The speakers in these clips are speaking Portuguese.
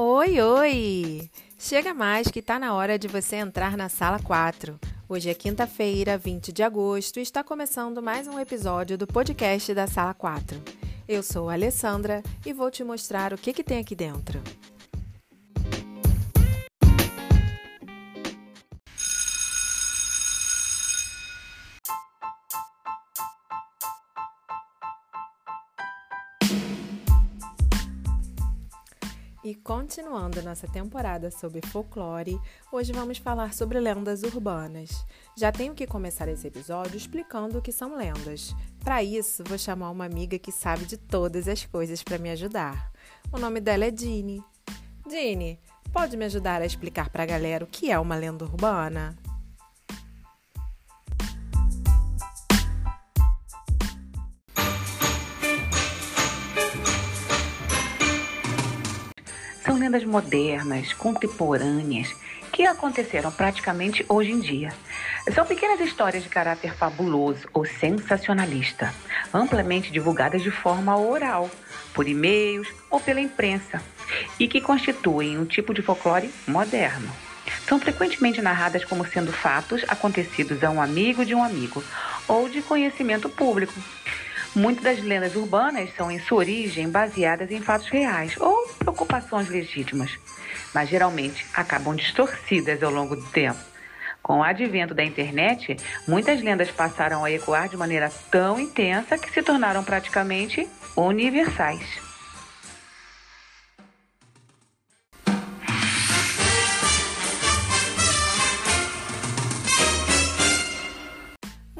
Oi, oi! Chega mais que tá na hora de você entrar na sala 4. Hoje é quinta-feira, 20 de agosto, e está começando mais um episódio do podcast da Sala 4. Eu sou a Alessandra e vou te mostrar o que, que tem aqui dentro. E continuando nossa temporada sobre folclore, hoje vamos falar sobre lendas urbanas. Já tenho que começar esse episódio explicando o que são lendas. Para isso, vou chamar uma amiga que sabe de todas as coisas para me ajudar. O nome dela é Dini. Dini, pode me ajudar a explicar para a galera o que é uma lenda urbana? Lendas modernas, contemporâneas, que aconteceram praticamente hoje em dia. São pequenas histórias de caráter fabuloso ou sensacionalista, amplamente divulgadas de forma oral, por e-mails ou pela imprensa, e que constituem um tipo de folclore moderno. São frequentemente narradas como sendo fatos acontecidos a um amigo de um amigo ou de conhecimento público, Muitas das lendas urbanas são, em sua origem, baseadas em fatos reais ou preocupações legítimas, mas geralmente acabam distorcidas ao longo do tempo. Com o advento da internet, muitas lendas passaram a ecoar de maneira tão intensa que se tornaram praticamente universais.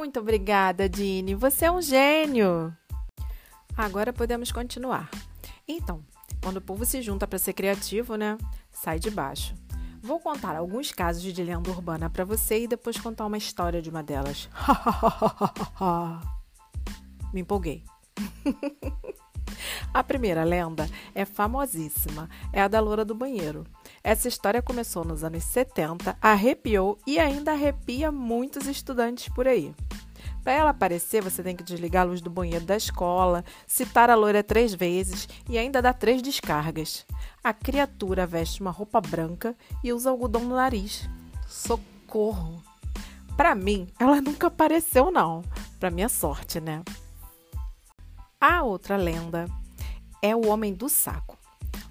Muito obrigada, Dini. Você é um gênio. Agora podemos continuar. Então, quando o povo se junta para ser criativo, né? Sai de baixo. Vou contar alguns casos de lenda urbana para você e depois contar uma história de uma delas. Me empolguei. A primeira lenda é famosíssima, é a da loura do banheiro. Essa história começou nos anos 70, arrepiou e ainda arrepia muitos estudantes por aí. Para ela aparecer, você tem que desligar a luz do banheiro da escola, citar a loira três vezes e ainda dar três descargas. A criatura veste uma roupa branca e usa algodão no nariz. Socorro! Para mim, ela nunca apareceu, não. Para minha sorte, né? A outra lenda é o Homem do Saco.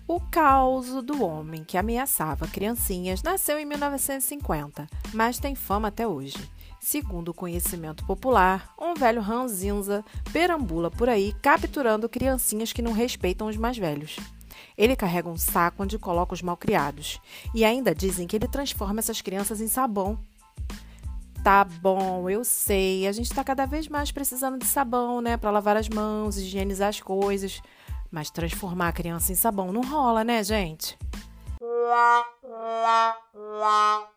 O caos do homem que ameaçava criancinhas nasceu em 1950, mas tem fama até hoje. Segundo o conhecimento popular, um velho ranzinza perambula por aí capturando criancinhas que não respeitam os mais velhos. Ele carrega um saco onde coloca os malcriados. E ainda dizem que ele transforma essas crianças em sabão. Tá bom, eu sei. A gente tá cada vez mais precisando de sabão, né? Para lavar as mãos, higienizar as coisas. Mas transformar a criança em sabão não rola, né, gente? Tem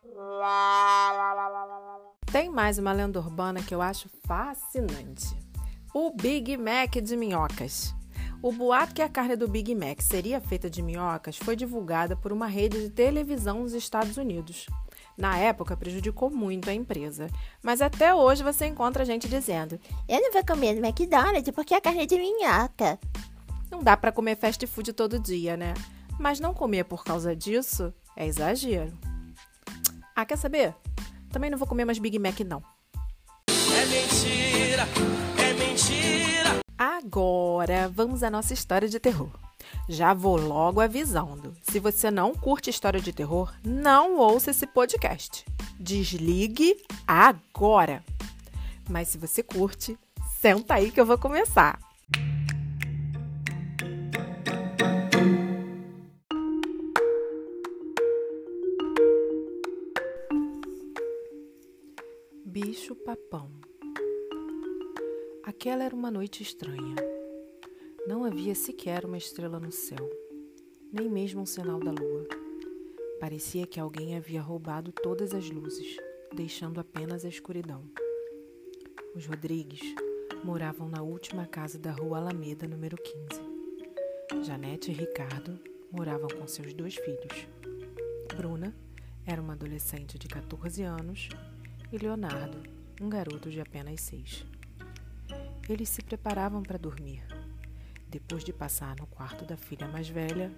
mais uma lenda urbana que eu acho fascinante: o Big Mac de minhocas. O boato que a carne do Big Mac seria feita de minhocas foi divulgada por uma rede de televisão nos Estados Unidos. Na época, prejudicou muito a empresa. Mas até hoje você encontra gente dizendo: Eu não vou comer no McDonald's porque a carne é de minhoca. Não dá para comer fast food todo dia, né? Mas não comer por causa disso é exagero. Ah, quer saber? Também não vou comer mais Big Mac, não. É mentira, é mentira. Agora vamos à nossa história de terror. Já vou logo avisando: se você não curte história de terror, não ouça esse podcast. Desligue agora. Mas se você curte, senta aí que eu vou começar. Papão. Aquela era uma noite estranha. Não havia sequer uma estrela no céu, nem mesmo um sinal da lua. Parecia que alguém havia roubado todas as luzes, deixando apenas a escuridão. Os Rodrigues moravam na última casa da rua Alameda, número 15. Janete e Ricardo moravam com seus dois filhos. Bruna era uma adolescente de 14 anos e Leonardo, um garoto de apenas seis. Eles se preparavam para dormir. Depois de passar no quarto da filha mais velha,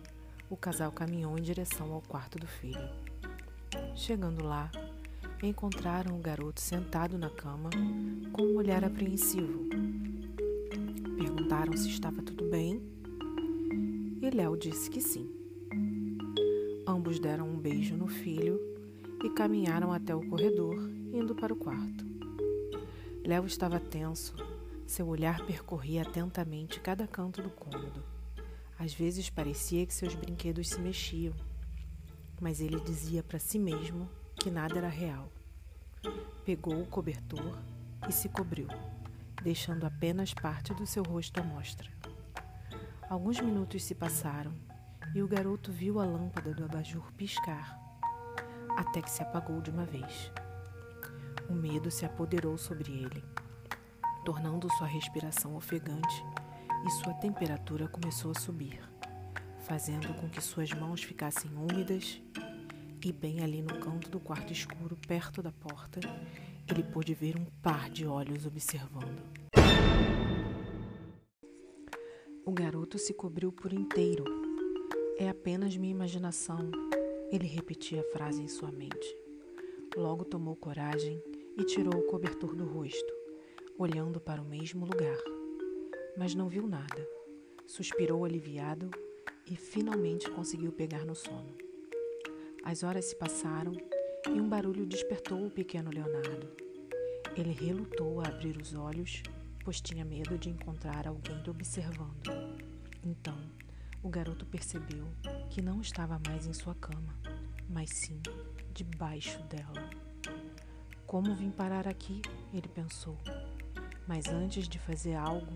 o casal caminhou em direção ao quarto do filho. Chegando lá, encontraram o garoto sentado na cama com um olhar apreensivo. Perguntaram se estava tudo bem e Léo disse que sim. Ambos deram um beijo no filho e caminharam até o corredor, indo para o quarto. Léo estava tenso, seu olhar percorria atentamente cada canto do cômodo. Às vezes parecia que seus brinquedos se mexiam, mas ele dizia para si mesmo que nada era real. Pegou o cobertor e se cobriu, deixando apenas parte do seu rosto à mostra. Alguns minutos se passaram e o garoto viu a lâmpada do abajur piscar, até que se apagou de uma vez. O medo se apoderou sobre ele, tornando sua respiração ofegante e sua temperatura começou a subir, fazendo com que suas mãos ficassem úmidas e bem ali no canto do quarto escuro, perto da porta, ele pôde ver um par de olhos observando. O garoto se cobriu por inteiro. É apenas minha imaginação. Ele repetia a frase em sua mente. Logo tomou coragem e tirou o cobertor do rosto, olhando para o mesmo lugar mas não viu nada. Suspirou aliviado e finalmente conseguiu pegar no sono. As horas se passaram e um barulho despertou o pequeno Leonardo. Ele relutou a abrir os olhos, pois tinha medo de encontrar alguém observando. Então, o garoto percebeu que não estava mais em sua cama, mas sim debaixo dela. Como vim parar aqui? Ele pensou. Mas antes de fazer algo,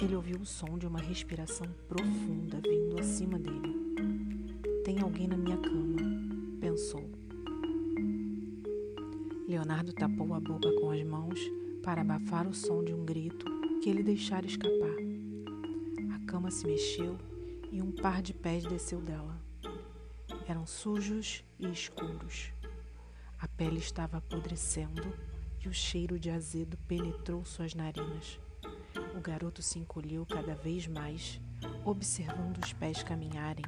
ele ouviu o som de uma respiração profunda vindo acima dele. Tem alguém na minha cama, pensou. Leonardo tapou a boca com as mãos para abafar o som de um grito que ele deixara escapar. A cama se mexeu e um par de pés desceu dela. Eram sujos e escuros. A pele estava apodrecendo e o cheiro de azedo penetrou suas narinas. O garoto se encolheu cada vez mais, observando os pés caminharem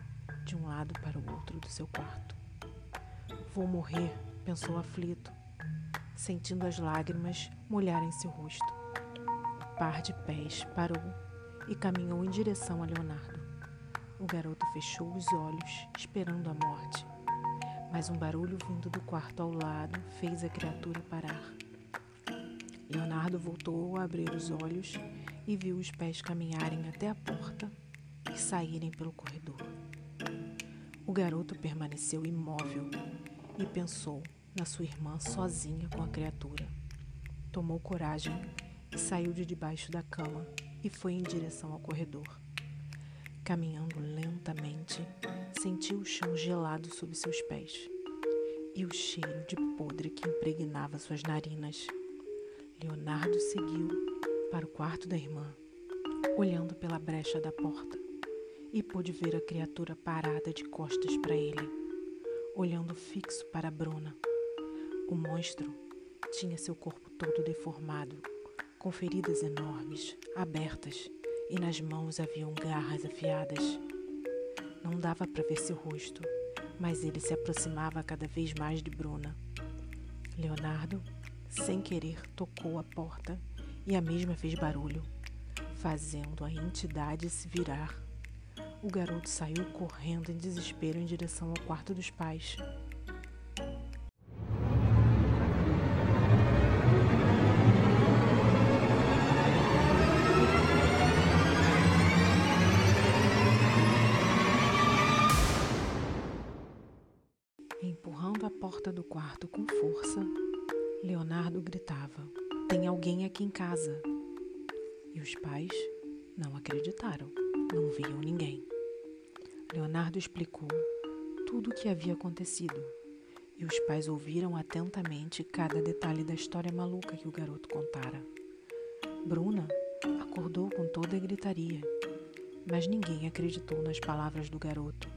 de um lado para o outro do seu quarto. Vou morrer, pensou aflito, sentindo as lágrimas molharem seu rosto. O par de pés parou e caminhou em direção a Leonardo. O garoto fechou os olhos, esperando a morte. Mas um barulho vindo do quarto ao lado fez a criatura parar. Leonardo voltou a abrir os olhos e viu os pés caminharem até a porta e saírem pelo corredor. O garoto permaneceu imóvel e pensou na sua irmã sozinha com a criatura. Tomou coragem e saiu de debaixo da cama e foi em direção ao corredor. Caminhando lentamente, sentiu o chão gelado sob seus pés e o cheiro de podre que impregnava suas narinas. Leonardo seguiu para o quarto da irmã, olhando pela brecha da porta, e pôde ver a criatura parada de costas para ele, olhando fixo para Bruna. O monstro tinha seu corpo todo deformado, com feridas enormes, abertas, e nas mãos haviam garras afiadas. Não dava para ver seu rosto, mas ele se aproximava cada vez mais de Bruna. Leonardo, sem querer, tocou a porta e a mesma fez barulho, fazendo a entidade se virar. O garoto saiu correndo em desespero em direção ao quarto dos pais. Do quarto com força, Leonardo gritava. Tem alguém aqui em casa. E os pais não acreditaram, não viam ninguém. Leonardo explicou tudo o que havia acontecido e os pais ouviram atentamente cada detalhe da história maluca que o garoto contara. Bruna acordou com toda a gritaria, mas ninguém acreditou nas palavras do garoto,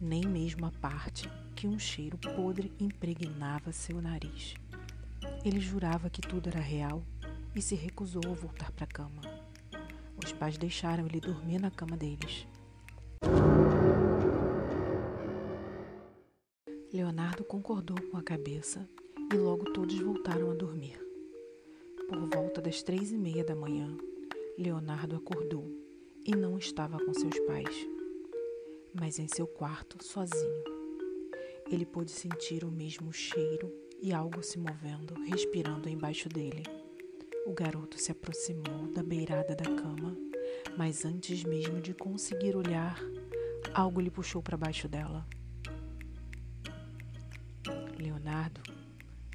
nem mesmo a parte que um cheiro podre impregnava seu nariz. Ele jurava que tudo era real e se recusou a voltar para a cama. Os pais deixaram ele dormir na cama deles. Leonardo concordou com a cabeça e logo todos voltaram a dormir. Por volta das três e meia da manhã, Leonardo acordou e não estava com seus pais, mas em seu quarto sozinho. Ele pôde sentir o mesmo cheiro e algo se movendo, respirando embaixo dele. O garoto se aproximou da beirada da cama, mas antes mesmo de conseguir olhar, algo lhe puxou para baixo dela. Leonardo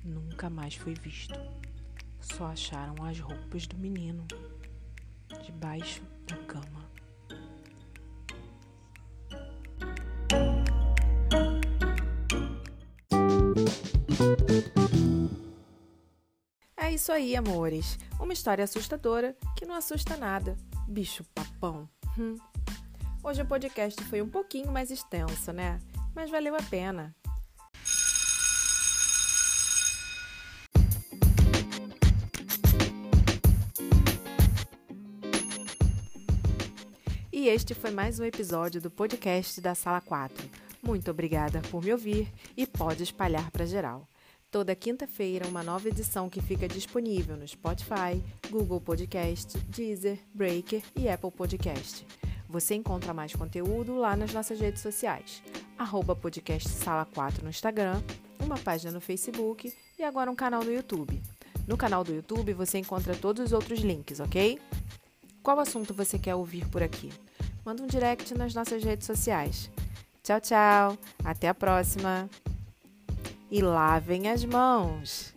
nunca mais foi visto. Só acharam as roupas do menino debaixo da cama. Isso aí, amores. Uma história assustadora que não assusta nada. Bicho papão. Hum. Hoje o podcast foi um pouquinho mais extenso, né? Mas valeu a pena. E este foi mais um episódio do podcast da Sala 4. Muito obrigada por me ouvir e pode espalhar para geral. Toda quinta-feira, uma nova edição que fica disponível no Spotify, Google Podcast, Deezer, Breaker e Apple Podcast. Você encontra mais conteúdo lá nas nossas redes sociais. Arroba podcast Sala 4 no Instagram, uma página no Facebook e agora um canal no YouTube. No canal do YouTube você encontra todos os outros links, ok? Qual assunto você quer ouvir por aqui? manda um direct nas nossas redes sociais. Tchau, tchau. Até a próxima. E lavem as mãos.